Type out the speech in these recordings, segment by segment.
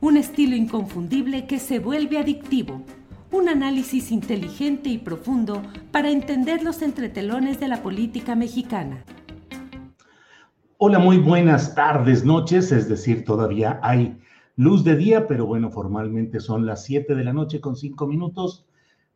un estilo inconfundible que se vuelve adictivo, un análisis inteligente y profundo para entender los entretelones de la política mexicana. Hola, muy buenas tardes, noches, es decir, todavía hay luz de día, pero bueno, formalmente son las 7 de la noche con 5 minutos.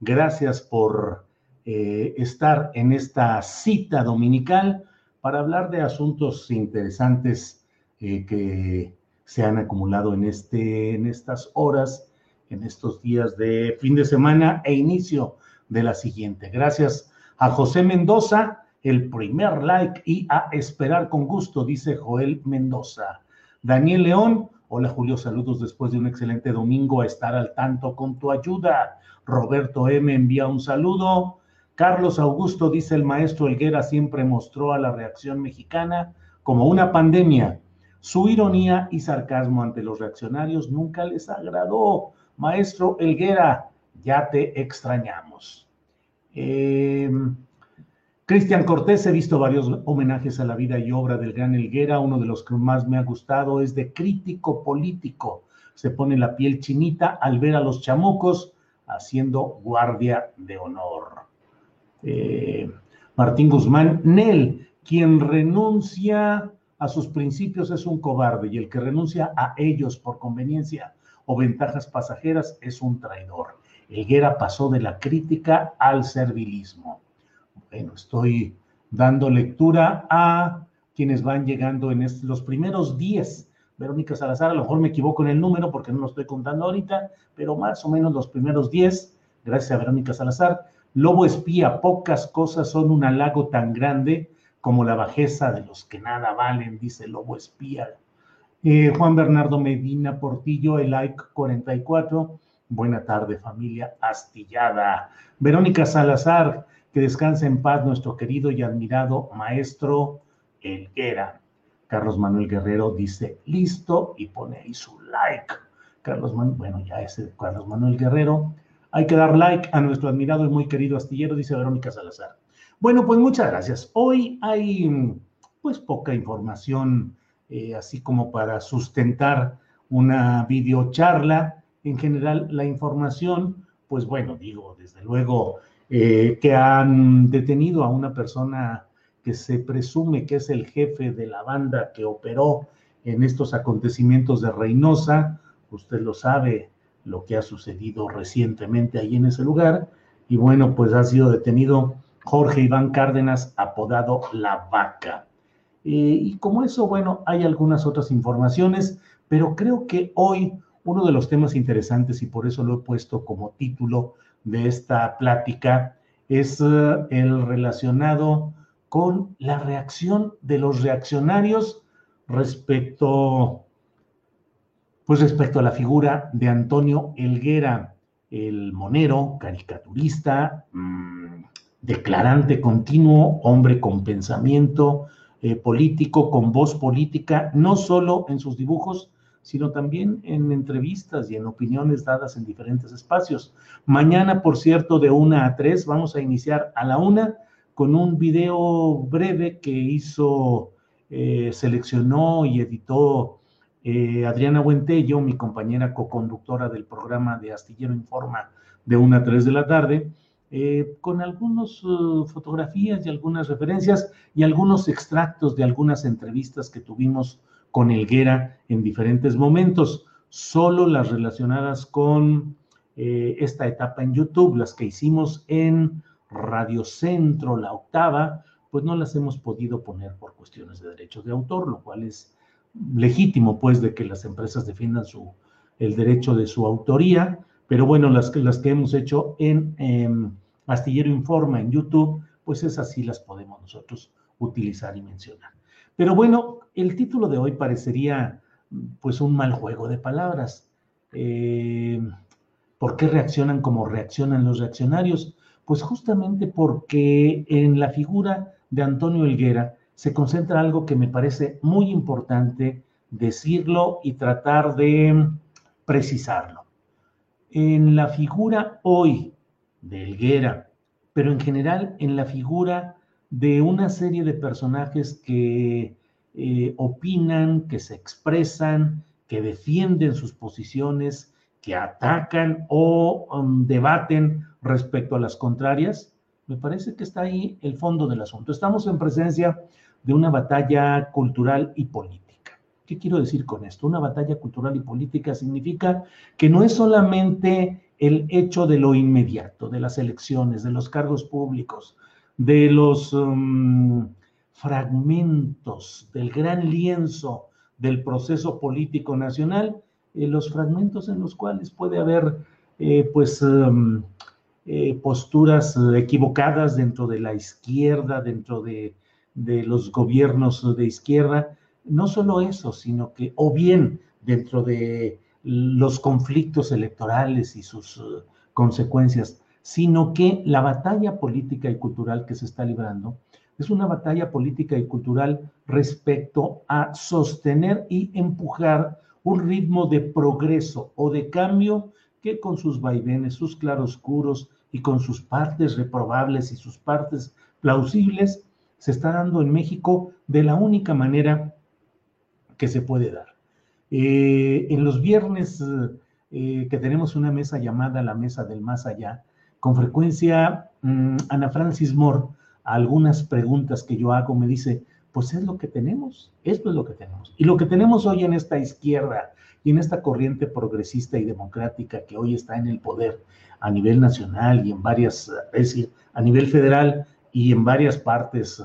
Gracias por eh, estar en esta cita dominical para hablar de asuntos interesantes eh, que se han acumulado en, este, en estas horas, en estos días de fin de semana e inicio de la siguiente. Gracias a José Mendoza, el primer like y a esperar con gusto, dice Joel Mendoza. Daniel León, hola Julio, saludos después de un excelente domingo a estar al tanto con tu ayuda. Roberto M envía un saludo. Carlos Augusto dice el maestro Elguera siempre mostró a la reacción mexicana como una pandemia su ironía y sarcasmo ante los reaccionarios nunca les agradó. Maestro Elguera, ya te extrañamos. Em, Cristian Cortés, he visto varios homenajes a la vida y obra del gran Elguera. Uno de los que más me ha gustado es de crítico político. Se pone la piel chinita al ver a los chamucos haciendo guardia de honor. Eh, Martín Guzmán, Nel, quien renuncia a sus principios es un cobarde y el que renuncia a ellos por conveniencia o ventajas pasajeras es un traidor. Elguera pasó de la crítica al servilismo. Bueno, estoy dando lectura a quienes van llegando en los primeros 10. Verónica Salazar, a lo mejor me equivoco en el número porque no lo estoy contando ahorita, pero más o menos los primeros 10, gracias a Verónica Salazar. Lobo espía, pocas cosas son un halago tan grande como la bajeza de los que nada valen, dice Lobo Espía. Eh, Juan Bernardo Medina Portillo, el like 44. Buena tarde, familia astillada. Verónica Salazar, que descanse en paz nuestro querido y admirado maestro Elguera. Carlos Manuel Guerrero dice listo y pone ahí su like. Carlos Manuel, bueno, ya ese Carlos Manuel Guerrero. Hay que dar like a nuestro admirado y muy querido astillero, dice Verónica Salazar. Bueno, pues muchas gracias. Hoy hay pues poca información eh, así como para sustentar una videocharla. En general, la información, pues bueno, digo, desde luego eh, que han detenido a una persona que se presume que es el jefe de la banda que operó en estos acontecimientos de Reynosa. Usted lo sabe, lo que ha sucedido recientemente ahí en ese lugar. Y bueno, pues ha sido detenido Jorge Iván Cárdenas, apodado La Vaca. Eh, y como eso, bueno, hay algunas otras informaciones, pero creo que hoy uno de los temas interesantes, y por eso lo he puesto como título de esta plática, es eh, el relacionado con la reacción de los reaccionarios respecto, pues respecto a la figura de Antonio Elguera, el monero, caricaturista, mmm, declarante continuo, hombre con pensamiento eh, político, con voz política, no solo en sus dibujos, sino también en entrevistas y en opiniones dadas en diferentes espacios. Mañana, por cierto, de una a tres, vamos a iniciar a la una con un video breve que hizo, eh, seleccionó y editó eh, Adriana Buentello, mi compañera coconductora del programa de Astillero Informa de 1 a 3 de la tarde, eh, con algunas fotografías y algunas referencias y algunos extractos de algunas entrevistas que tuvimos con Elguera en diferentes momentos, solo las relacionadas con esta etapa en YouTube, las que hicimos en Radio Centro, la octava, pues no las hemos podido poner por cuestiones de derechos de autor, lo cual es legítimo, pues, de que las empresas defiendan su, el derecho de su autoría, pero bueno, las las que hemos hecho en Astillero Informa en YouTube, pues esas sí las podemos nosotros utilizar y mencionar. Pero bueno, el título de hoy parecería pues un mal juego de palabras. Eh, ¿Por qué reaccionan como reaccionan los reaccionarios? Pues justamente porque en la figura de Antonio Helguera se concentra algo que me parece muy importante decirlo y tratar de precisarlo. En la figura hoy de Helguera, pero en general en la figura de una serie de personajes que eh, opinan, que se expresan, que defienden sus posiciones, que atacan o um, debaten respecto a las contrarias, me parece que está ahí el fondo del asunto. Estamos en presencia de una batalla cultural y política. ¿Qué quiero decir con esto? Una batalla cultural y política significa que no es solamente el hecho de lo inmediato, de las elecciones, de los cargos públicos, de los um, fragmentos del gran lienzo del proceso político nacional, eh, los fragmentos en los cuales puede haber eh, pues um, eh, posturas equivocadas dentro de la izquierda, dentro de, los gobiernos de izquierda. No solo eso, sino que, o bien dentro de los conflictos electorales y sus uh, consecuencias, sino que la batalla política y cultural que se está librando es una batalla política y cultural respecto a sostener y empujar un ritmo de progreso o de cambio que con sus vaivenes, sus claroscuros y con sus partes reprobables y sus partes plausibles, se está dando en México de la única manera que se puede dar. Eh, en los viernes eh, que tenemos una mesa llamada la Mesa del Más Allá, con frecuencia mm, Ana Francis Moore, algunas preguntas que yo hago, me dice, pues es lo que tenemos, esto es lo que tenemos. Y lo que tenemos hoy en esta izquierda y en esta corriente progresista y democrática que hoy está en el poder a nivel nacional y en varias, es decir, a nivel federal y en varias partes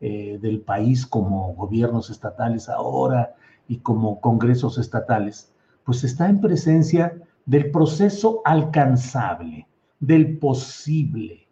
eh, del país como gobiernos estatales ahora y como congresos estatales, pues está en presencia del proceso alcanzable, del posible,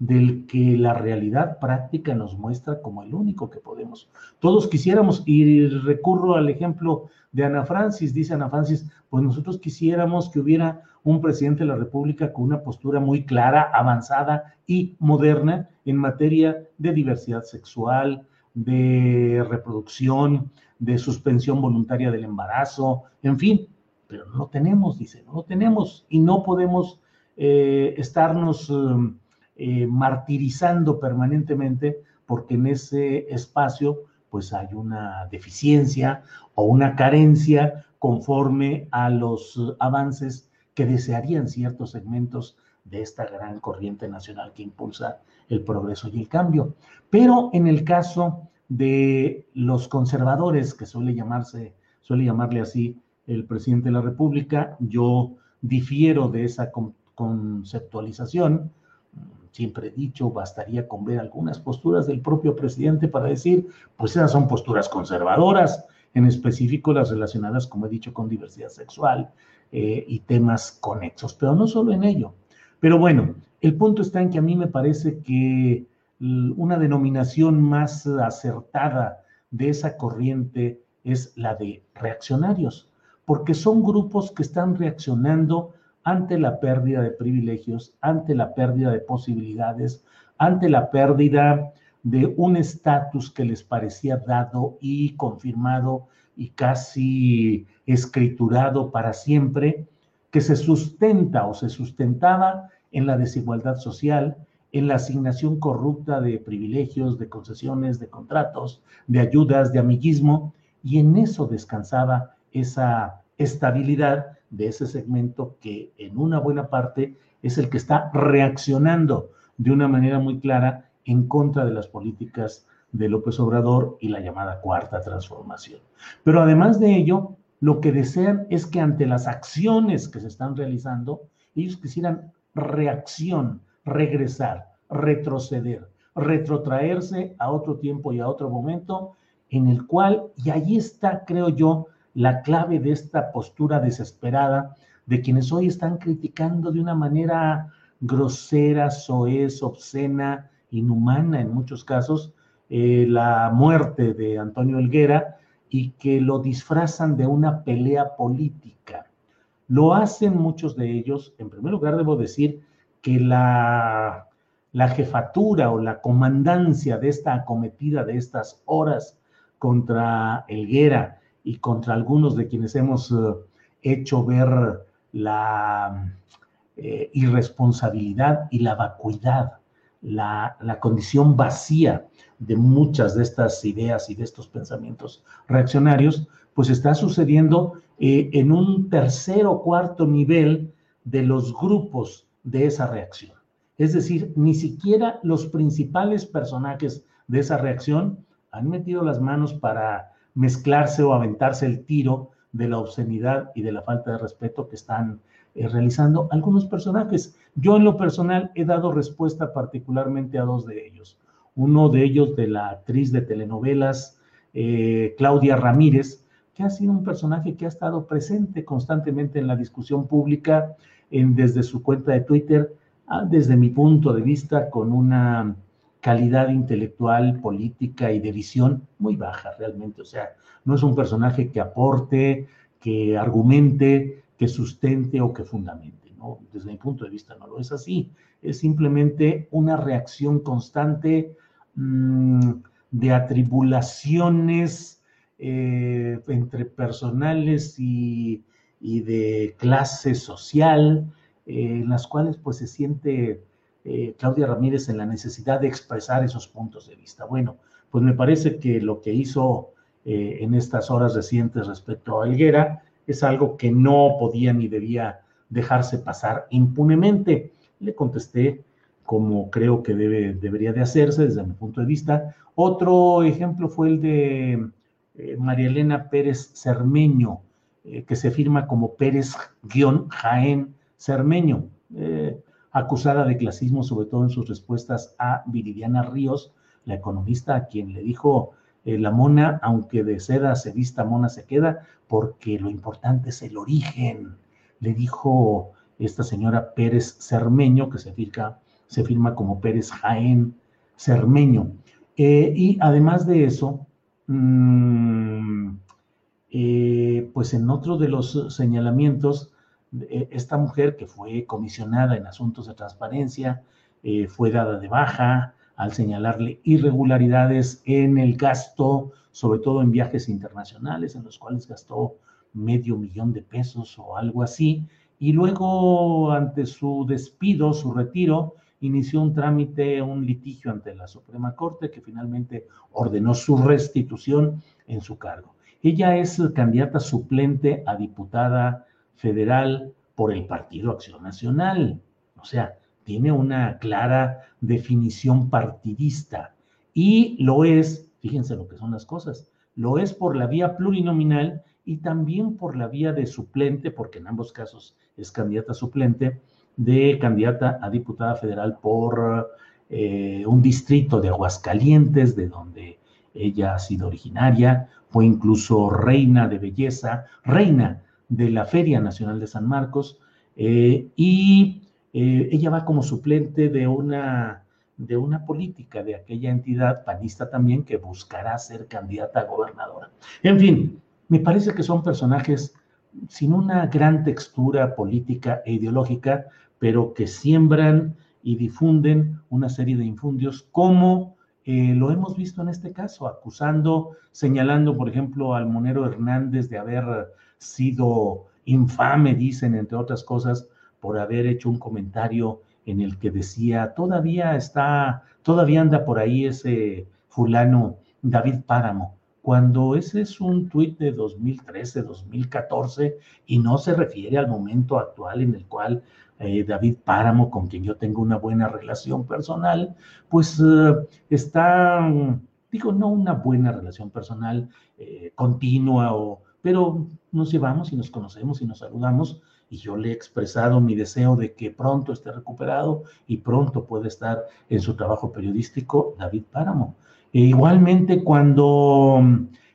del que la realidad práctica nos muestra como el único que podemos. Todos quisiéramos, y recurro al ejemplo de Ana Francis, dice Ana Francis, pues nosotros quisiéramos que hubiera un presidente de la República con una postura muy clara, avanzada y moderna en materia de diversidad sexual, de reproducción, de suspensión voluntaria del embarazo, en fin, pero no tenemos, dice, no tenemos y no podemos eh, estarnos... Um, eh, martirizando permanentemente porque en ese espacio pues hay una deficiencia o una carencia conforme a los avances que desearían ciertos segmentos de esta gran corriente nacional que impulsa el progreso y el cambio. Pero en el caso de los conservadores, que suele llamarse, suele llamarle así el presidente de la República, yo difiero de esa conceptualización siempre he dicho, bastaría con ver algunas posturas del propio presidente para decir, pues esas son posturas conservadoras, en específico las relacionadas, como he dicho, con diversidad sexual eh, y temas conexos, pero no solo en ello. Pero bueno, el punto está en que a mí me parece que una denominación más acertada de esa corriente es la de reaccionarios, porque son grupos que están reaccionando ante la pérdida de privilegios, ante la pérdida de posibilidades, ante la pérdida de un estatus que les parecía dado y confirmado y casi escriturado para siempre, que se sustenta o se sustentaba en la desigualdad social, en la asignación corrupta de privilegios, de concesiones, de contratos, de ayudas, de amiguismo, y en eso descansaba esa estabilidad de ese segmento que en una buena parte es el que está reaccionando de una manera muy clara en contra de las políticas de López Obrador y la llamada cuarta transformación. Pero además de ello, lo que desean es que ante las acciones que se están realizando, ellos quisieran reacción, regresar, retroceder, retrotraerse a otro tiempo y a otro momento en el cual, y ahí está, creo yo, la clave de esta postura desesperada de quienes hoy están criticando de una manera grosera, soez, obscena, inhumana en muchos casos, eh, la muerte de Antonio Helguera y que lo disfrazan de una pelea política. Lo hacen muchos de ellos. En primer lugar, debo decir que la, la jefatura o la comandancia de esta acometida de estas horas contra Helguera y contra algunos de quienes hemos eh, hecho ver la eh, irresponsabilidad y la vacuidad, la, condición vacía de muchas de estas ideas y de estos pensamientos reaccionarios, pues está sucediendo eh, en un tercer o cuarto nivel de los grupos de esa reacción. Es decir, ni siquiera los principales personajes de esa reacción han metido las manos para mezclarse o aventarse el tiro de la obscenidad y de la falta de respeto que están eh, realizando algunos personajes. Yo en lo personal he dado respuesta particularmente a dos de ellos. Uno de ellos de la actriz de telenovelas eh, Claudia Ramírez, que ha sido un personaje que ha estado presente constantemente en la discusión pública desde su cuenta de Twitter, ah, desde mi punto de vista, con una calidad intelectual, política y de visión muy baja realmente. O sea, no es un personaje que aporte, que argumente, que sustente o que fundamente. Desde mi punto de vista no lo es así. Es simplemente una reacción constante mmm, de atribulaciones eh, entre personales y, y, de clase social, eh, en las cuales pues se siente eh, Claudia Ramírez en la necesidad de expresar esos puntos de vista. Bueno, pues me parece que lo que hizo eh, en estas horas recientes respecto a Higuera es algo que no podía ni debía dejarse pasar impunemente. Le contesté como creo que debe, debería de hacerse desde mi punto de vista. Otro ejemplo fue el de María Elena Pérez Cermeño, que se firma como Pérez-Jaén Cermeño acusada de clasismo, sobre todo en sus respuestas a Viridiana Ríos, la economista a quien le dijo eh, la mona, aunque de seda se vista, mona se queda, porque lo importante es el origen. Le dijo esta señora Pérez Cermeño, que se firma, se firma como Pérez Jaén Cermeño. Eh, y además de eso, mm, eh, pues en otro de los señalamientos, eh, esta mujer que fue comisionada en asuntos de transparencia eh, fue dada de baja al señalarle irregularidades en el gasto, sobre todo en viajes internacionales, en los cuales gastó medio millón de pesos o algo así, y luego ante su despido, su retiro, inició un trámite, un litigio ante la Suprema Corte que finalmente ordenó su restitución en su cargo. Ella es candidata suplente a diputada federal por el Partido Acción Nacional. O sea, tiene una clara definición partidista y lo es, fíjense lo que son las cosas, lo es por la vía plurinominal y también por la vía de suplente, porque en ambos casos es candidata suplente, de candidata a diputada federal por eh, un distrito de Aguascalientes, de donde ella ha sido originaria, fue incluso reina de belleza, reina de la Feria Nacional de San Marcos eh, y eh, ella va como suplente de una, de una política de aquella entidad panista también que buscará ser candidata a gobernadora. En fin, me parece que son personajes sin una gran textura política e ideológica, pero que siembran y difunden una serie de infundios como eh, lo hemos visto en este caso, acusando, señalando, por ejemplo, al Monero Hernández de haber sido infame, dicen, entre otras cosas, por haber hecho un comentario en el que decía, todavía está, todavía anda por ahí ese fulano David Páramo, cuando ese es un tuit de 2013, 2014 y no se refiere al momento actual en el cual eh, David Páramo, con quien yo tengo una buena relación personal, pues eh, está, digo, no una buena relación personal eh, continua, pero nos llevamos y nos conocemos y nos saludamos y yo le he expresado mi deseo de que pronto esté recuperado y pronto pueda estar en su trabajo periodístico David Páramo. E igualmente cuando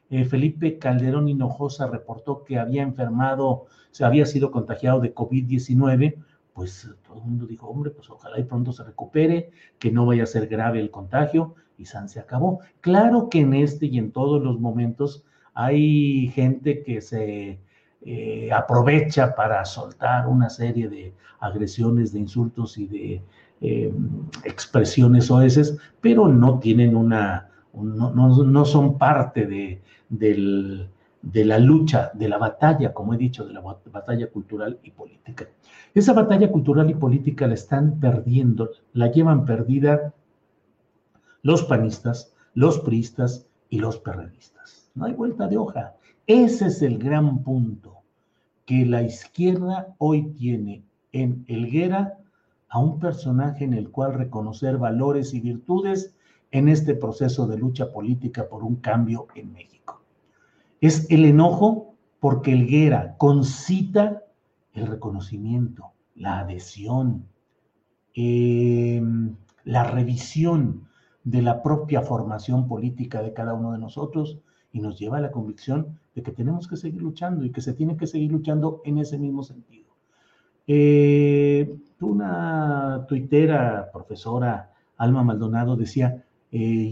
eh, Felipe Calderón Hinojosa reportó que había enfermado, se había sido contagiado de COVID-19, pues todo el mundo dijo, hombre, pues ojalá y pronto se recupere, que no vaya a ser grave el contagio, y San se acabó. Claro que en este y en todos los momentos hay gente que se eh, aprovecha para soltar una serie de agresiones, de insultos y de eh, expresiones oeces, pero no tienen una, no, no, son parte de, de la lucha, de la batalla, como he dicho, de la batalla cultural y política. Esa batalla cultural y política la están perdiendo, la llevan perdida los panistas, los priistas y los perredistas. No hay vuelta de hoja. Ese es el gran punto que la izquierda hoy tiene en Elguera a un personaje en el cual reconocer valores y virtudes en este proceso de lucha política por un cambio en México. Es el enojo porque Elguera concita el reconocimiento, la adhesión, em, la revisión de la propia formación política de cada uno de nosotros y nos lleva a la convicción de que tenemos que seguir luchando y que se tiene que seguir luchando en ese mismo sentido. Eh, una tuitera, profesora Alma Maldonado, decía, eh,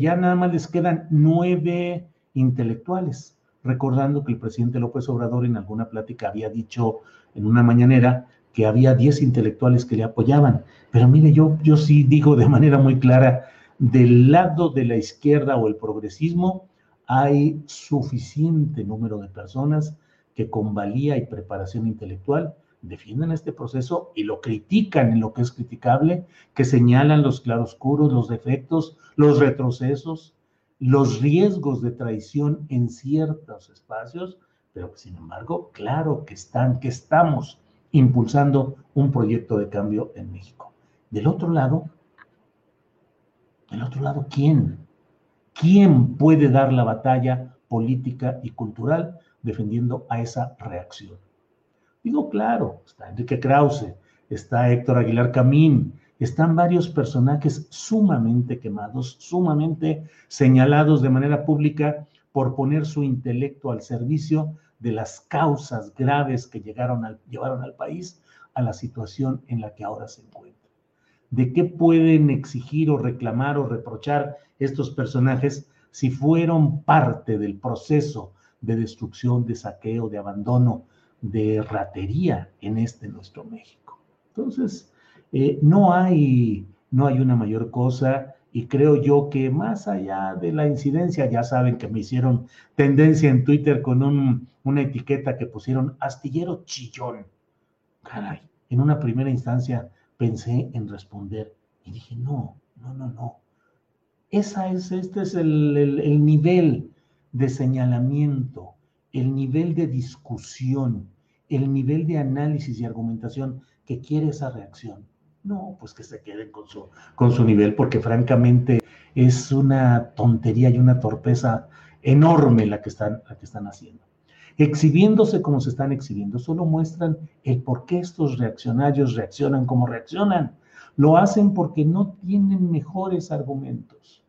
ya nada más les quedan nueve intelectuales, recordando que el presidente López Obrador en alguna plática había dicho en una mañanera que había diez intelectuales que le apoyaban. Pero mire, yo, yo sí digo de manera muy clara, del lado de la izquierda o el progresismo, hay suficiente número de personas que con valía y preparación intelectual defienden este proceso y lo critican en lo que es criticable, que señalan los claroscuros, los defectos, los retrocesos, los riesgos de traición en ciertos espacios, pero que sin embargo, claro que están, que estamos impulsando un proyecto de cambio en México. Del otro lado, del otro lado, ¿quién? ¿Quién puede dar la batalla política y cultural defendiendo a esa reacción? Digo, claro, está Enrique Krause, está Héctor Aguilar Camín, están varios personajes sumamente quemados, sumamente señalados de manera pública por poner su intelecto al servicio de las causas graves que llevaron al país a la situación en la que ahora se encuentra. De qué pueden exigir o reclamar o reprochar estos personajes si fueron parte del proceso de destrucción, de saqueo, de abandono, de ratería en este nuestro México. Entonces, eh, no, hay, no hay una mayor cosa y creo yo que más allá de la incidencia, ya saben que me hicieron tendencia en Twitter con una etiqueta que pusieron astillero chillón. Caray, en una primera instancia pensé en responder y dije, no, no, no, no. Esa es, este es el, el nivel de señalamiento, el nivel de discusión, el nivel de análisis y argumentación que quiere esa reacción. No, pues que se queden con su, con su nivel, porque francamente es una tontería y una torpeza enorme la que están, la que están haciendo exhibiéndose como se están exhibiendo, solo muestran el por qué estos reaccionarios reaccionan como reaccionan. Lo hacen porque no tienen mejores argumentos,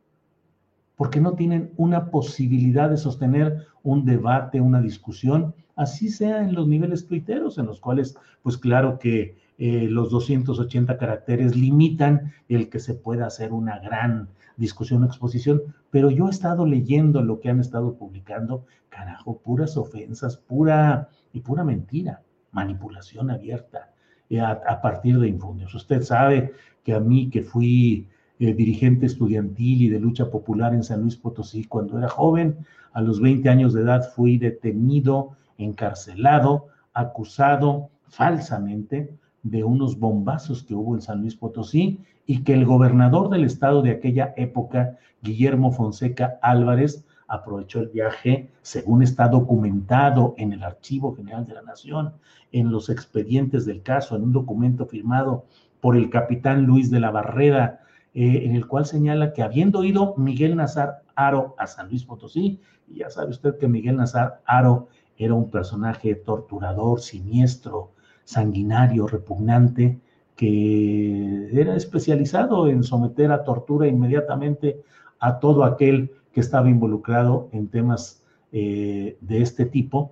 porque no tienen una posibilidad de sostener un debate, una discusión, así sea en los niveles tuiteros, en los cuales, pues claro que eh, los 280 caracteres limitan el que se pueda hacer una gran discusión o exposición, pero yo he estado leyendo lo que han estado publicando, carajo, puras ofensas, pura y pura mentira, manipulación abierta eh, a, partir de infundios. Usted sabe que a mí, que fui eh, dirigente estudiantil y de lucha popular en San Luis Potosí. Cuando era joven, a los 20 años de edad fui detenido, encarcelado, acusado falsamente de unos bombazos que hubo en San Luis Potosí y que el gobernador del estado de aquella época, Guillermo Fonseca Álvarez, aprovechó el viaje, según está documentado en el Archivo General de la Nación, en los expedientes del caso, en un documento firmado por el capitán Luis de la Barrera, eh, en el cual señala que habiendo ido Miguel Nazar Aro a San Luis Potosí, y ya sabe usted que Miguel Nazar Aro era un personaje torturador, siniestro, sanguinario, repugnante, que era especializado en someter a tortura inmediatamente a todo aquel que estaba involucrado en temas eh, de este tipo,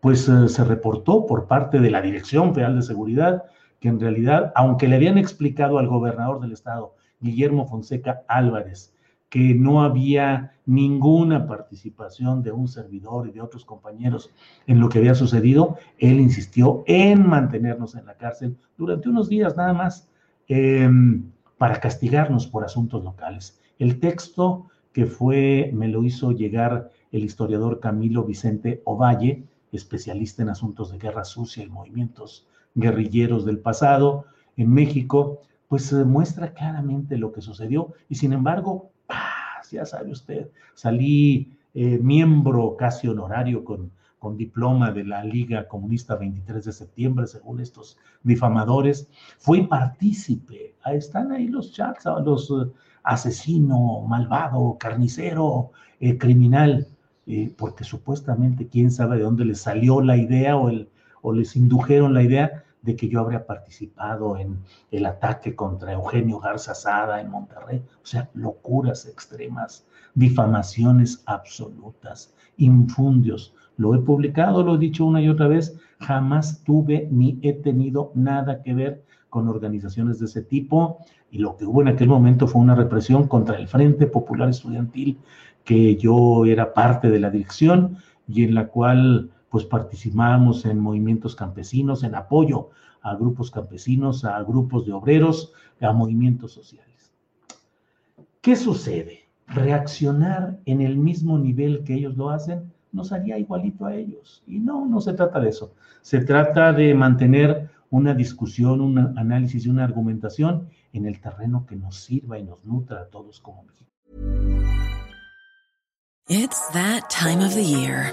pues eh, se reportó por parte de la Dirección Federal de Seguridad que en realidad, aunque le habían explicado al gobernador del estado, Guillermo Fonseca Álvarez, que no había ninguna participación de un servidor y de otros compañeros en lo que había sucedido, él insistió en mantenernos en la cárcel durante unos días nada más em, para castigarnos por asuntos locales. El texto que fue, me lo hizo llegar el historiador Camilo Vicente Ovalle, especialista en asuntos de guerra sucia y movimientos guerrilleros del pasado en México, pues muestra claramente lo que sucedió. Y sin embargo ya sabe usted, salí eh, miembro casi honorario con, con diploma de la Liga Comunista 23 de septiembre, según estos difamadores, fui partícipe, ahí están ahí los chats, los uh, asesino, malvado, carnicero, eh, criminal, eh, porque supuestamente quién sabe de dónde les salió la idea o, el, o les indujeron la idea de que yo habría participado en el ataque contra Eugenio Garza Sada en Monterrey. O sea, locuras extremas, difamaciones absolutas, infundios. Lo he publicado, lo he dicho una y otra vez, jamás tuve ni he tenido nada que ver con organizaciones de ese tipo y lo que hubo en aquel momento fue una represión contra el Frente Popular Estudiantil que yo era parte de la dirección y en la cual pues participamos en movimientos campesinos, en apoyo a grupos campesinos, a grupos de obreros, a movimientos sociales. ¿Qué sucede? Reaccionar en el mismo nivel que ellos lo hacen nos haría igualito a ellos. Y no, no se trata de eso. Se trata de mantener una discusión, un análisis y una argumentación en el terreno que nos sirva y nos nutra a todos como mexicanos. It's that time of the year.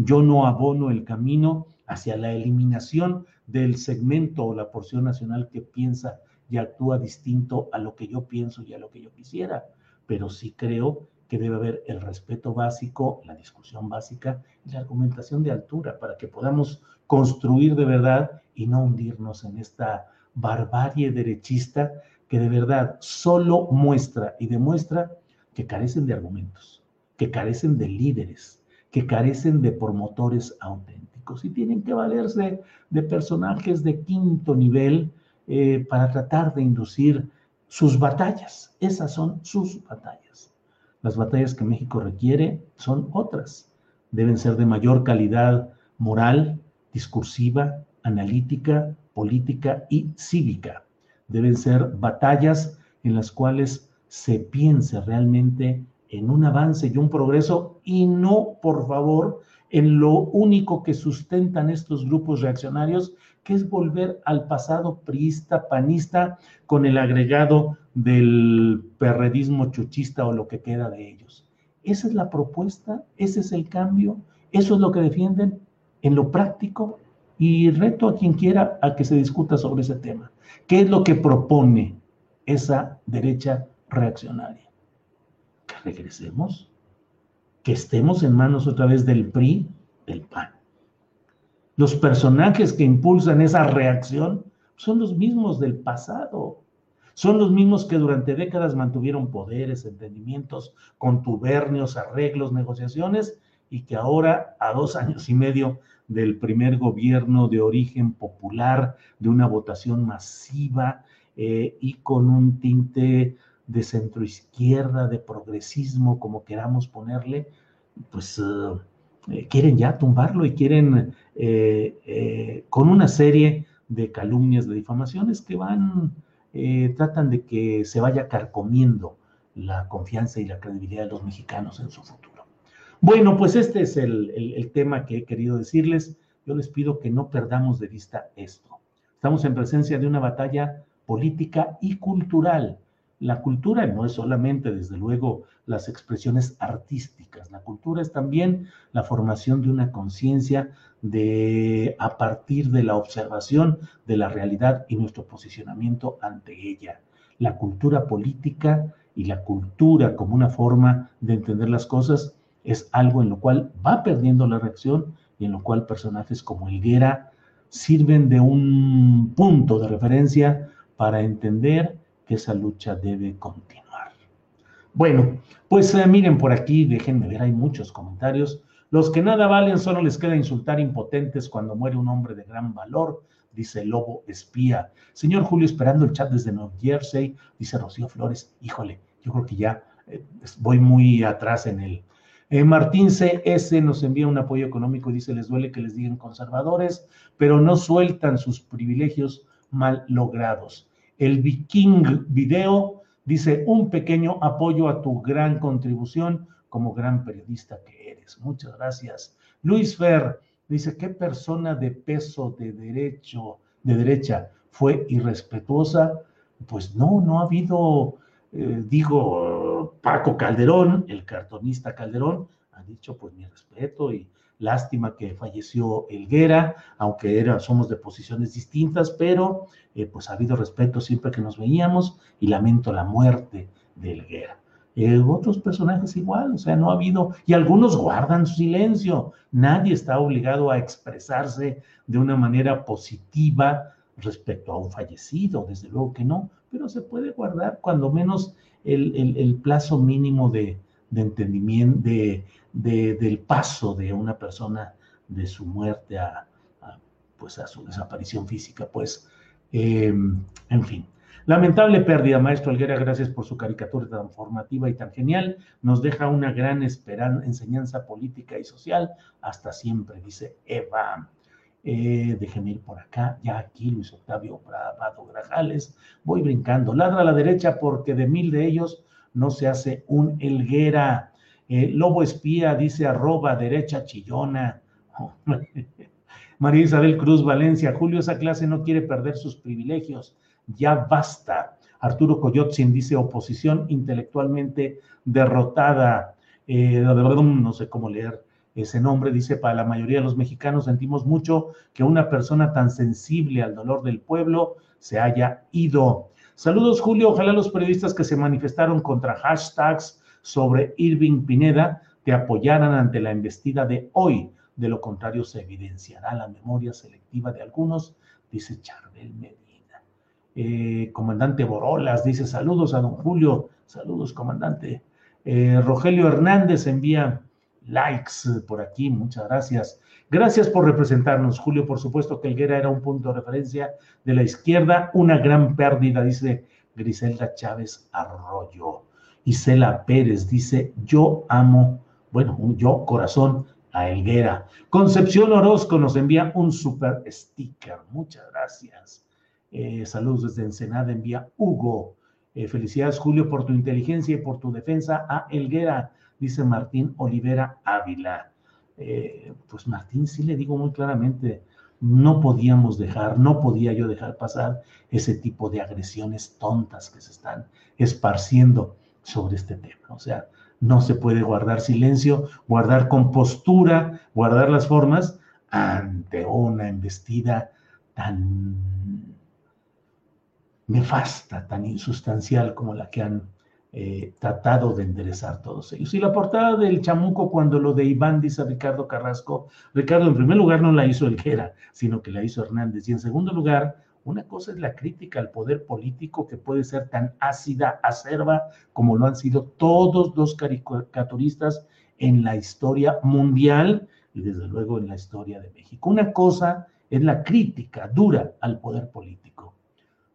Yo no abono el camino hacia la eliminación del segmento o la porción nacional que piensa y actúa distinto a lo que yo pienso y a lo que yo quisiera, pero sí creo que debe haber el respeto básico, la discusión básica y la argumentación de altura para que podamos construir de verdad y no hundirnos en esta barbarie derechista que de verdad solo muestra y demuestra que carecen de argumentos, que carecen de líderes, que carecen de promotores auténticos y tienen que valerse de personajes de quinto nivel eh, para tratar de inducir sus batallas. Esas son sus batallas. Las batallas que México requiere son otras. Deben ser de mayor calidad moral, discursiva, analítica, política y cívica. Deben ser batallas en las cuales se piense realmente en un avance y un progreso y no, por favor, en lo único que sustentan estos grupos reaccionarios, que es volver al pasado priista, panista, con el agregado del perredismo chuchista o lo que queda de ellos. Esa es la propuesta, ese es el cambio, eso es lo que defienden en lo práctico. Y reto a quien quiera a que se discuta sobre ese tema. ¿Qué es lo que propone esa derecha reaccionaria? Regresemos, que estemos en manos otra vez del PRI, del PAN. Los personajes que impulsan esa reacción son los mismos del pasado. Son los mismos que durante décadas mantuvieron poderes, entendimientos, contubernios, arreglos, negociaciones y que ahora, a dos años y medio del primer gobierno de origen popular, de una votación masiva eh, y con un tinte de centroizquierda, de progresismo, como queramos ponerle, pues eh, eh, quieren ya tumbarlo y quieren con una serie de calumnias, de difamaciones que van eh, tratan de que se vaya carcomiendo la confianza y la credibilidad de los mexicanos en su futuro. Bueno, pues este es el, el tema que he querido decirles. Yo les pido que no perdamos de vista esto. Estamos en presencia de una batalla política y cultural la cultura no es solamente, desde luego, las expresiones artísticas, la cultura es también la formación de una conciencia de a partir de la observación de la realidad y nuestro posicionamiento ante ella. La cultura política y la cultura como una forma de entender las cosas es algo en lo cual va perdiendo la reacción y en lo cual personajes como Higuera sirven de un punto de referencia para entender que esa lucha debe continuar. Bueno, pues eh, miren por aquí, déjenme ver, hay muchos comentarios. Los que nada valen solo les queda insultar impotentes cuando muere un hombre de gran valor, dice Lobo Espía. Señor Julio, esperando el chat desde Nueva Jersey, dice Rocío Flores. Híjole, yo creo que ya eh, voy muy atrás en el, eh, Martín CS nos envía un apoyo económico y dice, les duele que les digan conservadores, pero no sueltan sus privilegios mal logrados. El Viking Video dice un pequeño apoyo a tu gran contribución como gran periodista que eres. Muchas gracias. Luis Fer dice, ¿qué persona de peso de derecho, de derecha fue irrespetuosa? Pues no, no ha habido, eh, digo, Paco Calderón, el cartonista Calderón, ha dicho pues mi respeto y Lástima que falleció Elguera, aunque era, somos de posiciones distintas, pero eh, pues ha habido respeto siempre que nos veíamos y lamento la muerte de Elguera. Eh, otros personajes igual, o sea, no ha habido, y algunos guardan silencio. Nadie está obligado a expresarse de una manera positiva respecto a un fallecido, desde luego que no, pero se puede guardar cuando menos el plazo mínimo de, de entendimiento, de, del paso de una persona de su muerte a, pues a su desaparición física, pues, em, en fin. Lamentable pérdida, maestro Alguera, gracias por su caricatura tan formativa y tan genial. Nos deja una gran esperanza, enseñanza política y social. Hasta siempre, dice Eva. Eh, déjenme ir por acá, ya aquí Luis Octavio Bravado Grajales. Voy brincando. Ladra a la derecha porque de mil de ellos no se hace un Elguera. Eh, Lobo espía dice arroba derecha chillona. María Isabel Cruz Valencia, Julio, esa clase no quiere perder sus privilegios, ya basta. Arturo Coyotzin dice oposición intelectualmente derrotada. Eh, no sé cómo leer ese nombre, dice, para la mayoría de los mexicanos sentimos mucho que una persona tan sensible al dolor del pueblo se haya ido. Saludos, Julio. Ojalá los periodistas que se manifestaron contra hashtags sobre Irving Pineda te apoyaran ante la embestida de hoy. De lo contrario, se evidenciará la memoria selectiva de algunos, dice Charbel Medina. Eh, comandante Borolas dice saludos a don Julio. Saludos, comandante. Eh, Rogelio Hernández envía likes por aquí. Muchas gracias. Gracias por representarnos, Julio. Por supuesto que Elguera era un punto de referencia de la izquierda, una gran pérdida, dice Griselda Chávez Arroyo. Isela Pérez dice, yo amo, bueno, yo corazón a Elguera. Concepción Orozco nos envía un super sticker. Muchas gracias. Eh, saludos desde Ensenada, envía Hugo. Eh, felicidades, Julio, por tu inteligencia y por tu defensa a Elguera, dice Martín Olivera Ávila. Eh, pues Martín sí le digo muy claramente, no podíamos dejar, no podía yo dejar pasar ese tipo de agresiones tontas que se están esparciendo sobre este tema. O sea, no se puede guardar silencio, guardar compostura, guardar las formas ante una embestida tan nefasta, tan insustancial como la que han eh, tratado de enderezar todos ellos. Y la portada del chamuco, cuando lo de Iván dice Ricardo Carrasco, Ricardo en primer lugar no la hizo Elguera, sino que la hizo Hernández. Y en segundo lugar, una cosa es la crítica al poder político que puede ser tan ácida, acerba, como lo han sido todos los caricaturistas en la historia mundial y desde luego en la historia de México. Una cosa es la crítica dura al poder político.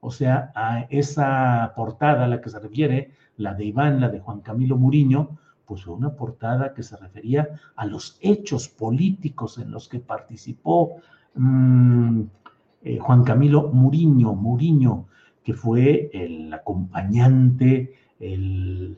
O sea, a esa portada a la que se refiere, la de Iván, la de Juan Camilo Muriño, pues fue una portada que se refería a los hechos políticos en los que participó mmm, eh, Juan Camilo Muriño, Muriño, que fue el acompañante, el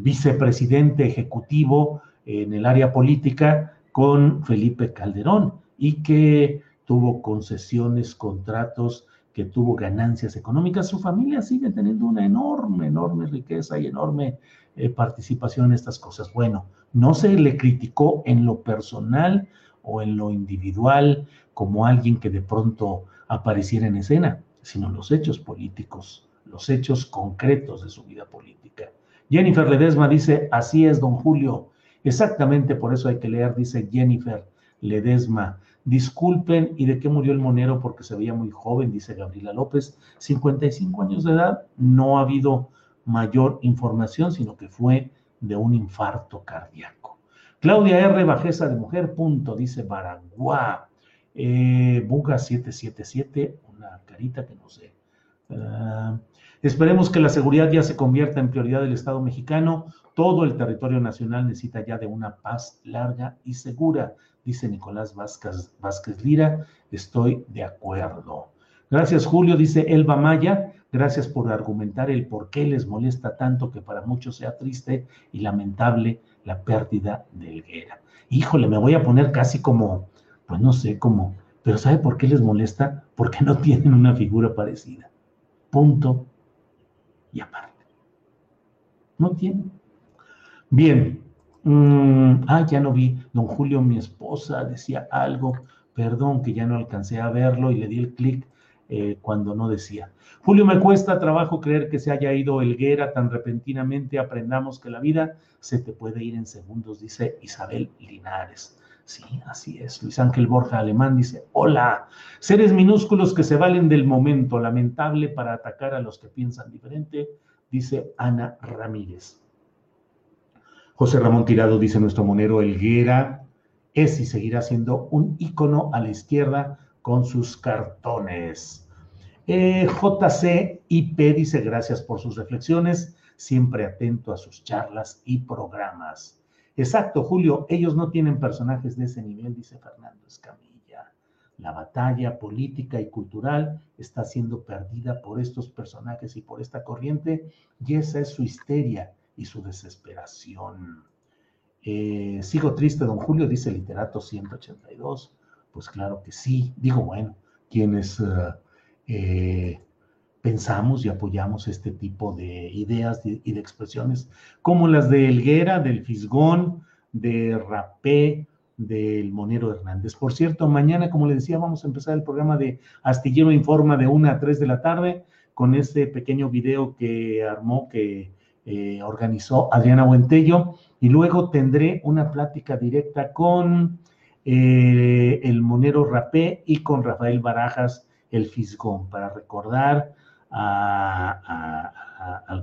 vicepresidente ejecutivo en el área política con Felipe Calderón y que tuvo concesiones, contratos, que tuvo ganancias económicas. Su familia sigue teniendo una enorme, enorme riqueza y enorme eh, participación en estas cosas. Bueno, no se le criticó en lo personal o en lo individual como alguien que de pronto apareciera en escena, sino los hechos políticos, los hechos concretos de su vida política. Jennifer Ledesma dice, así es, don Julio, exactamente por eso hay que leer, dice Jennifer Ledesma. Disculpen, ¿y de qué murió el monero? Porque se veía muy joven, dice Gabriela López. 55 años de edad, no ha habido mayor información, sino que fue de un infarto cardíaco. Claudia R. Bajeza de Mujer, punto, dice Baraguá. Eh, Buga 777, una carita que no sé. Uh, esperemos que la seguridad ya se convierta en prioridad del Estado mexicano. Todo el territorio nacional necesita ya de una paz larga y segura, dice Nicolás Vázquez, Vázquez Lira. Estoy de acuerdo. Gracias, Julio, dice Elba Maya. Gracias por argumentar el por qué les molesta tanto que para muchos sea triste y lamentable la pérdida de Helguera. Híjole, me voy a poner casi como pues no sé cómo, pero ¿sabe por qué les molesta? Porque no tienen una figura parecida. Punto y aparte. No tienen. Bien. Mm, ah, ya no vi. Don Julio, mi esposa, decía algo. Perdón que ya no alcancé a verlo y le di el clic eh, cuando no decía. Julio, me cuesta trabajo creer que se haya ido Elguera tan repentinamente. Aprendamos que la vida se te puede ir en segundos, dice Isabel Linares. Sí, así es. Luis Ángel Borja Alemán dice, hola, seres minúsculos que se valen del momento, lamentable para atacar a los que piensan diferente, dice Ana Ramírez. José Ramón Tirado dice, nuestro monero Elguera es y seguirá siendo un ícono a la izquierda con sus cartones. Eh, JCIP dice, gracias por sus reflexiones, siempre atento a sus charlas y programas. Exacto, Julio, ellos no tienen personajes de ese nivel, dice Fernando Escamilla. La batalla política y cultural está siendo perdida por estos personajes y por esta corriente, y esa es su histeria y su desesperación. Eh, sigo triste, don Julio, dice Literato 182. Pues claro que sí. Digo, bueno, quienes uh, eh, pensamos y apoyamos este tipo de ideas y de expresiones, como las de Elguera, del Fisgón, de Rapé, del Monero Hernández. Por cierto, mañana, como le decía, vamos a empezar el programa de Astillero Informa de 1 a 3 de la tarde con este pequeño video que armó, que eh, organizó Adriana Buentello, y luego tendré una plática directa con eh, el Monero Rapé y con Rafael Barajas, el Fisgón, para recordar al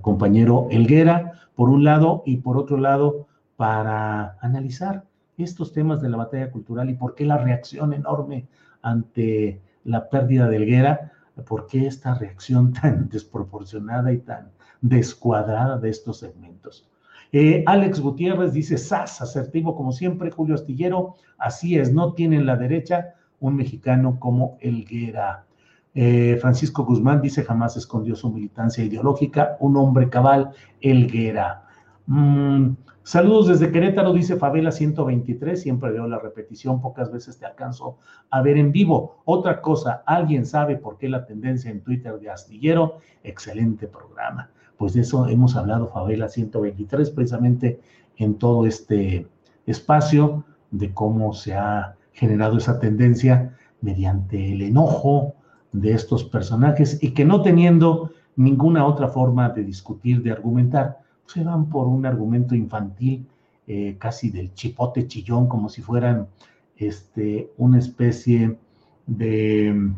compañero Elguera, por un lado, y por otro lado, para analizar estos temas de la batalla cultural y por qué la reacción enorme ante la pérdida de Elguera, por qué esta reacción tan desproporcionada y tan descuadrada de estos segmentos. Eh, Alex Gutiérrez dice, SAS, asertivo como siempre, Julio Astillero, así es, no tiene en la derecha un mexicano como Elguera. Eh, Francisco Guzmán dice jamás escondió su militancia ideológica, un hombre cabal, Elguera. Mm, saludos desde Querétaro, dice Favela 123, siempre veo la repetición, pocas veces te alcanzo a ver en vivo. Otra cosa, ¿alguien sabe por qué la tendencia en Twitter de Astillero? Excelente programa. Pues de eso hemos hablado, Favela 123, precisamente en todo este espacio, de cómo se ha generado esa tendencia mediante el enojo de estos personajes y que no teniendo ninguna otra forma de discutir, de argumentar, se van por un argumento infantil, eh, casi del chipote chillón, como si fueran este, una especie de,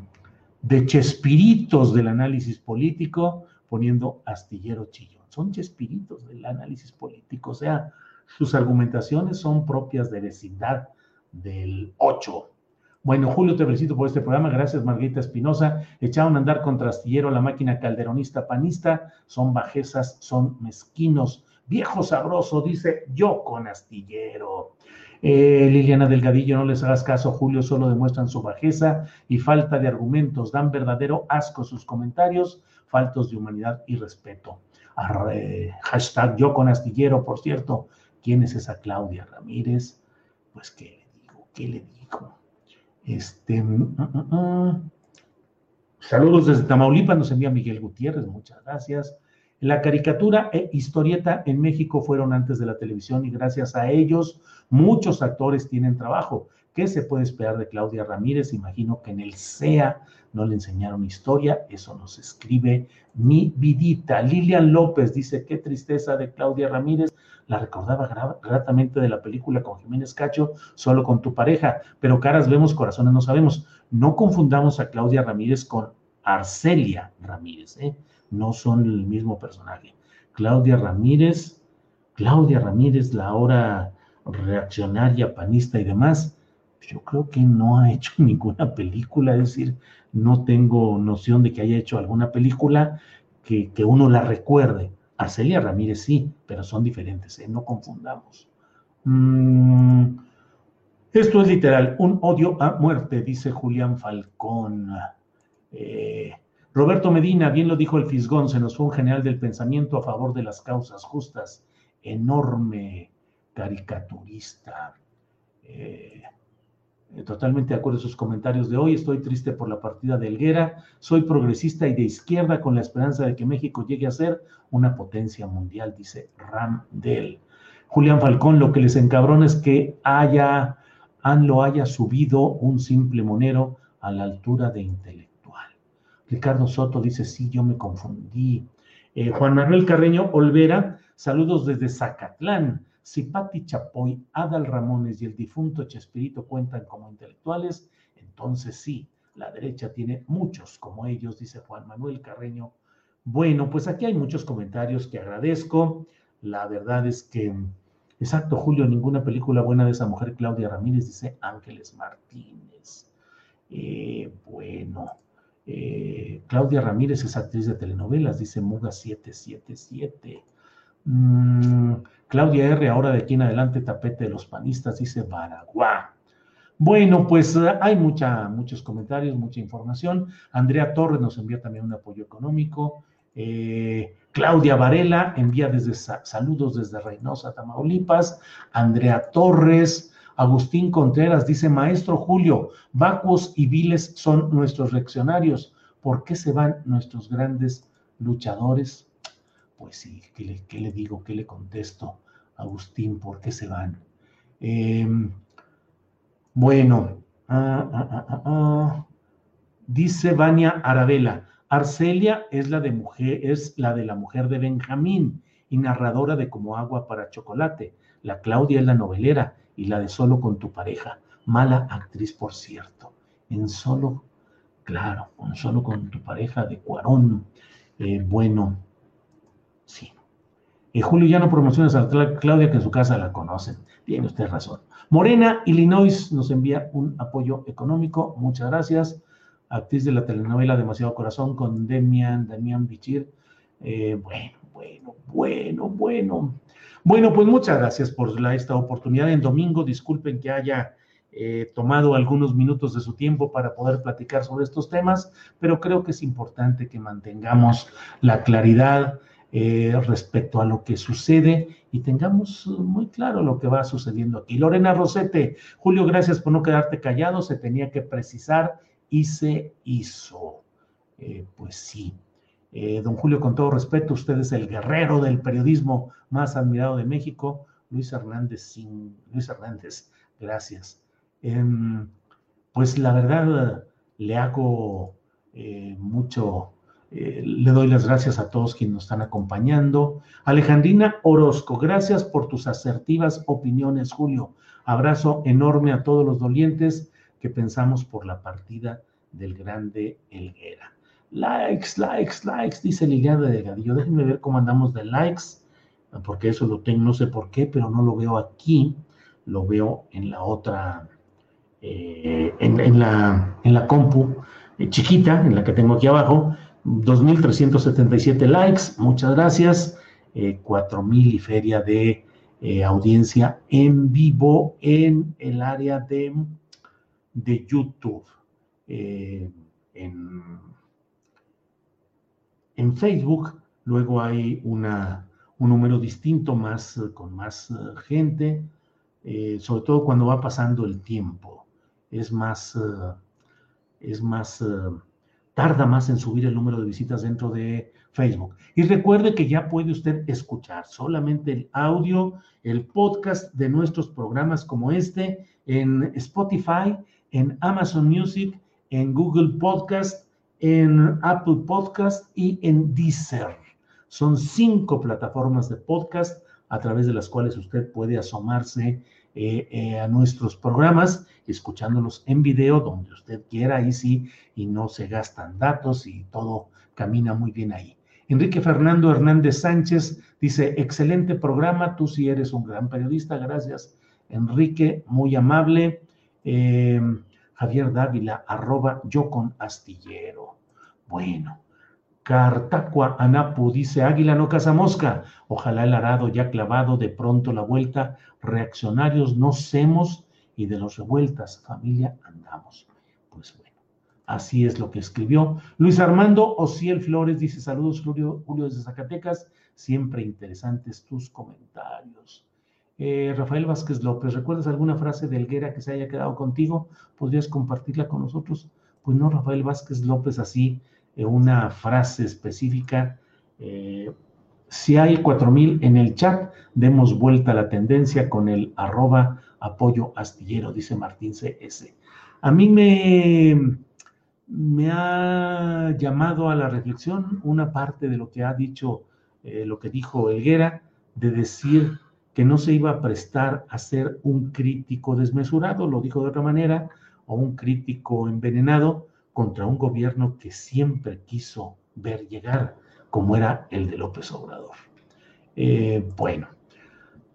de chespiritos del análisis político, poniendo astillero chillón. Son chespiritos del análisis político, o sea, sus argumentaciones son propias de vecindad del 8. Bueno, Julio, te felicito por este programa. Gracias, Margarita Espinosa. Echaron a andar contra Astillero, la máquina calderonista panista. Son bajezas, son mezquinos. Viejo sabroso, dice yo con Astillero. Eh, Liliana Delgadillo, no les hagas caso, Julio, solo demuestran su bajeza y falta de argumentos. Dan verdadero asco sus comentarios, faltos de humanidad y respeto. hashtag yo con Astillero, por cierto. ¿Quién es esa Claudia Ramírez? Pues, ¿qué le digo? ¿Qué le digo? Este, mm, mm, mm, saludos desde Tamaulipas, nos envía Miguel Gutiérrez, muchas gracias. La caricatura e historieta en México fueron antes de la televisión y gracias a ellos muchos actores tienen trabajo. ¿Qué se puede esperar de Claudia Ramírez? Imagino que en el CEA no le enseñaron historia, eso nos escribe mi vidita. Lilian López dice, qué tristeza de Claudia Ramírez, la recordaba gratamente de la película con Jiménez Cacho, solo con tu pareja, pero caras vemos, corazones no sabemos. No confundamos a Claudia Ramírez con Arcelia Ramírez, ¿eh? no son el mismo personaje. Claudia Ramírez, Claudia Ramírez, la ahora reaccionaria, panista y demás, yo creo que no ha hecho ninguna película, es decir, no tengo noción de que haya hecho alguna película que, uno la recuerde. Arcelia Ramírez sí, pero son diferentes, ¿eh? no confundamos. Mm, esto es literal, un odio a muerte, dice Julián Falcón. Eh, Roberto Medina, bien lo dijo el Fisgón, se nos fue un general del pensamiento a favor de las causas justas, enorme caricaturista. Eh, totalmente de acuerdo en sus comentarios de hoy. Estoy triste por la partida de Helguera. Soy progresista y de izquierda con la esperanza de que México llegue a ser una potencia mundial, dice Ramdel. Julián Falcón, lo que les encabrona es que haya, han lo haya subido un simple monero a la altura de intelectual. Ricardo Soto dice, sí, yo me confundí. Eh, Juan Manuel Carreño Olvera, saludos desde Zacatlán. Si Patti Chapoy, Adal Ramones y el difunto Chespirito cuentan como intelectuales, entonces sí, la derecha tiene muchos como ellos, dice Juan Manuel Carreño. Bueno, pues aquí hay muchos comentarios que agradezco. La verdad es que, exacto, Julio, ninguna película buena de esa mujer, Claudia Ramírez, dice Ángeles Martínez. Eh, bueno, eh, Claudia Ramírez es actriz de telenovelas, dice Muga 777. Mm, Claudia R., ahora de aquí en adelante tapete de los panistas, dice Baraguá. Bueno, pues eh, hay mucha, muchos comentarios, mucha información. Andrea Torres nos envía también un apoyo económico. Eh, Claudia Varela envía desde saludos desde Reynosa, Tamaulipas. Andrea Torres, Agustín Contreras dice, maestro Julio, vacuos y viles son nuestros reaccionarios. ¿Por qué se van nuestros grandes luchadores? Pues sí, ¿qué le, digo? ¿Qué le contesto? Agustín, ¿por qué se van? Em, bueno, ah, ah, ah, dice Vania Arabela, Arcelia es la de mujer, es la de la mujer de Benjamín y narradora de Como agua para chocolate. La Claudia es la novelera y la de Solo con tu pareja. Mala actriz, por cierto. En Solo, claro, con Solo con tu pareja de Cuarón. Eh, bueno, Sí. Y Julio ya no promociones a Claudia, que en su casa la conocen. Tiene usted razón. Morena, Illinois, nos envía un apoyo económico. Muchas gracias. Actriz de la telenovela Demasiado Corazón con Demian, Damián Bichir. Eh, bueno, bueno, bueno, bueno. Bueno, pues muchas gracias por esta oportunidad en domingo. Disculpen que haya eh, tomado algunos minutos de su tiempo para poder platicar sobre estos temas, pero creo que es importante que mantengamos la claridad eh, respecto a lo que sucede y tengamos muy claro lo que va sucediendo aquí. Lorena Rosete, Julio, gracias por no quedarte callado, se tenía que precisar y se hizo. Eh, pues sí. Eh, don Julio, con todo respeto, usted es el guerrero del periodismo más admirado de México. Luis Hernández, sin, Luis Hernández, gracias. Em, pues la verdad le hago eh, mucho, eh, le doy las gracias a todos quienes nos están acompañando. Alejandrina Orozco, gracias por tus asertivas opiniones, Julio. Abrazo enorme a todos los dolientes que pensamos por la partida del grande Elguera. Likes, likes, likes, dice Liliana Delgadillo. Déjenme ver cómo andamos de likes, porque eso lo tengo, no sé por qué, pero no lo veo aquí, lo veo en la otra, eh, en, la, en la compu eh, chiquita, en la que tengo aquí abajo. 2.377 likes, muchas gracias. Eh, 4.000 y feria de eh, audiencia en vivo en el área de, de YouTube. en, en, Facebook, luego hay una, un número distinto, más, con más gente, sobre todo cuando va pasando el tiempo es más, eh, es más, eh, tarda más en subir el número de visitas dentro de Facebook. Y recuerde que ya puede usted escuchar solamente el audio, el podcast de nuestros programas como este en Spotify, en Amazon Music, en Google Podcast, en Apple Podcast y en Deezer. Son cinco plataformas de podcast a través de las cuales usted puede asomarse eh, eh, a nuestros programas, escuchándolos en video donde usted quiera, ahí sí, y no se gastan datos y todo camina muy bien ahí. Enrique Fernando Hernández Sánchez dice, excelente programa, tú sí eres un gran periodista, gracias Enrique, muy amable. Em, Javier Dávila, arroba yo con astillero. Bueno, Cartacua Anapu dice, Águila no caza mosca. Ojalá el arado ya clavado de pronto la vuelta. Reaccionarios no semos y de los revueltas, familia, andamos. Pues bueno, así es lo que escribió. Luis Armando Ociel Flores dice, saludos Julio, Julio desde Zacatecas. Siempre interesantes tus comentarios. Eh, Rafael Vázquez López, ¿recuerdas alguna frase de Elguera que se haya quedado contigo? ¿Podrías compartirla con nosotros? Pues no, Rafael Vázquez López, así una frase específica. Eh, si hay 4000 en el chat, demos vuelta a la tendencia con el arroba apoyo astillero, dice Martín CS. A mí me, me ha llamado a la reflexión una parte de lo que ha dicho, eh, lo que dijo Elguera, de decir que no se iba a prestar a ser un crítico desmesurado, lo dijo de otra manera, o un crítico envenenado, contra un gobierno que siempre quiso ver llegar, como era el de López Obrador. Eh, bueno,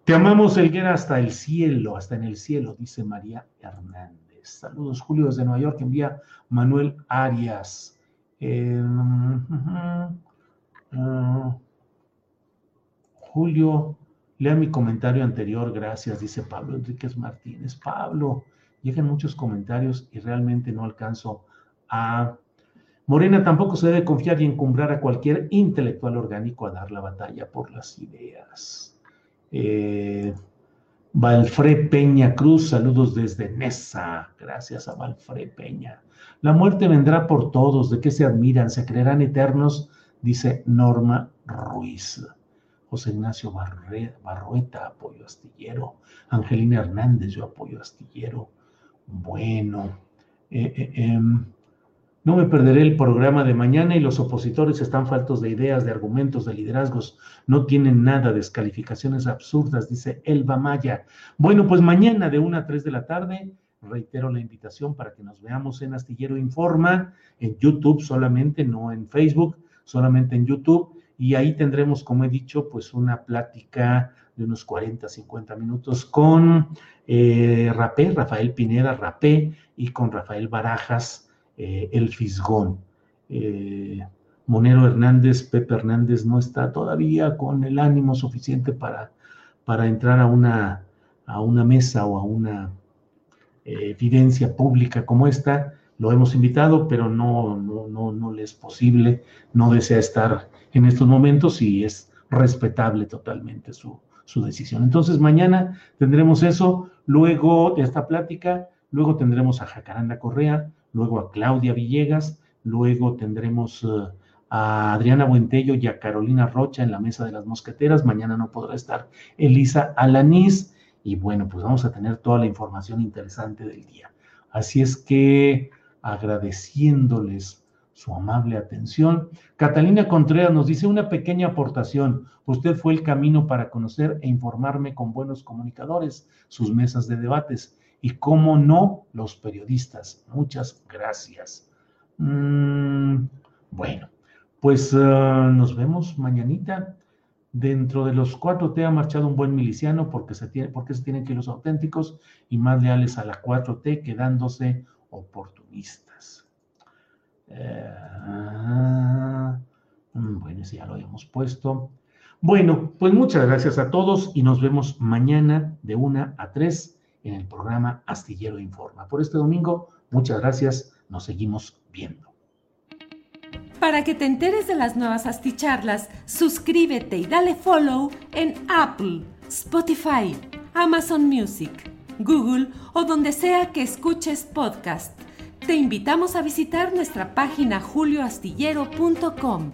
te amamos, Elguera, hasta el cielo, hasta en el cielo, dice María Hernández. Saludos, Julio, desde Nueva York, envía Manuel Arias. Eh, ah, Julio, lea mi comentario anterior, gracias, dice Pablo Enríquez Martínez. Pablo, llegan muchos comentarios y realmente no alcanzo a Morena tampoco se debe confiar y encumbrar a cualquier intelectual orgánico a dar la batalla por las ideas. Eh, Valfré Peña Cruz, saludos desde Nesa. Gracias a Valfré Peña. La muerte vendrá por todos, de qué se admiran, se creerán eternos, dice Norma Ruiz. José Ignacio Barrueta, apoyo astillero. Angelina Hernández, yo apoyo astillero. Bueno, eh, eh, em, no me perderé el programa de mañana y los opositores están faltos de ideas, de argumentos, de liderazgos. No tienen nada, descalificaciones absurdas, dice Elba Maya. Bueno, pues mañana de 1 a 3 de la tarde, reitero la invitación para que nos veamos en Astillero Informa, en YouTube solamente, no en Facebook, solamente en YouTube. Y ahí tendremos, como he dicho, pues una plática de unos 40, 50 minutos con eh, Rapé, Rafael Pineda Rapé, y con Rafael Barajas eh, el Fisgón. Eh, Monero Hernández, Pepe Hernández no está todavía con el ánimo suficiente para, para entrar a una, a una mesa o a una eh, evidencia pública como esta. Lo hemos invitado, pero no, no, no, no le es posible, no desea estar en estos momentos y es respetable totalmente su, su decisión. Entonces, mañana tendremos eso, luego de esta plática, luego tendremos a Jacaranda Correa, luego a Claudia Villegas, luego tendremos eh, a Adriana Buentello y a Carolina Rocha en la mesa de las mosqueteras, mañana no podrá estar Elisa Alanís y bueno, pues vamos a tener toda la información interesante del día. Así es que agradeciéndoles su amable atención. Catalina Contreras nos dice una pequeña aportación. Usted fue el camino para conocer e informarme con buenos comunicadores, sus mesas de debates y, cómo no, los periodistas. Muchas gracias. Mm, bueno, pues ah, nos vemos mañanita. Dentro de los cuatro T ha marchado un buen miliciano porque se, tiene, porque se tienen que ir los auténticos y más leales a la 4T, quedándose oportunistas. Eh, mm, bueno, ese ya lo habíamos puesto. Bueno, pues muchas gracias a todos y nos vemos mañana de una a tres en el programa Astillero Informa. Por este domingo, muchas gracias, nos seguimos viendo. Para que te enteres de las nuevas asticharlas, suscríbete y dale follow en Apple, Spotify, Amazon Music, Google o donde sea que escuches podcast. Te invitamos a visitar nuestra página julioastillero.com.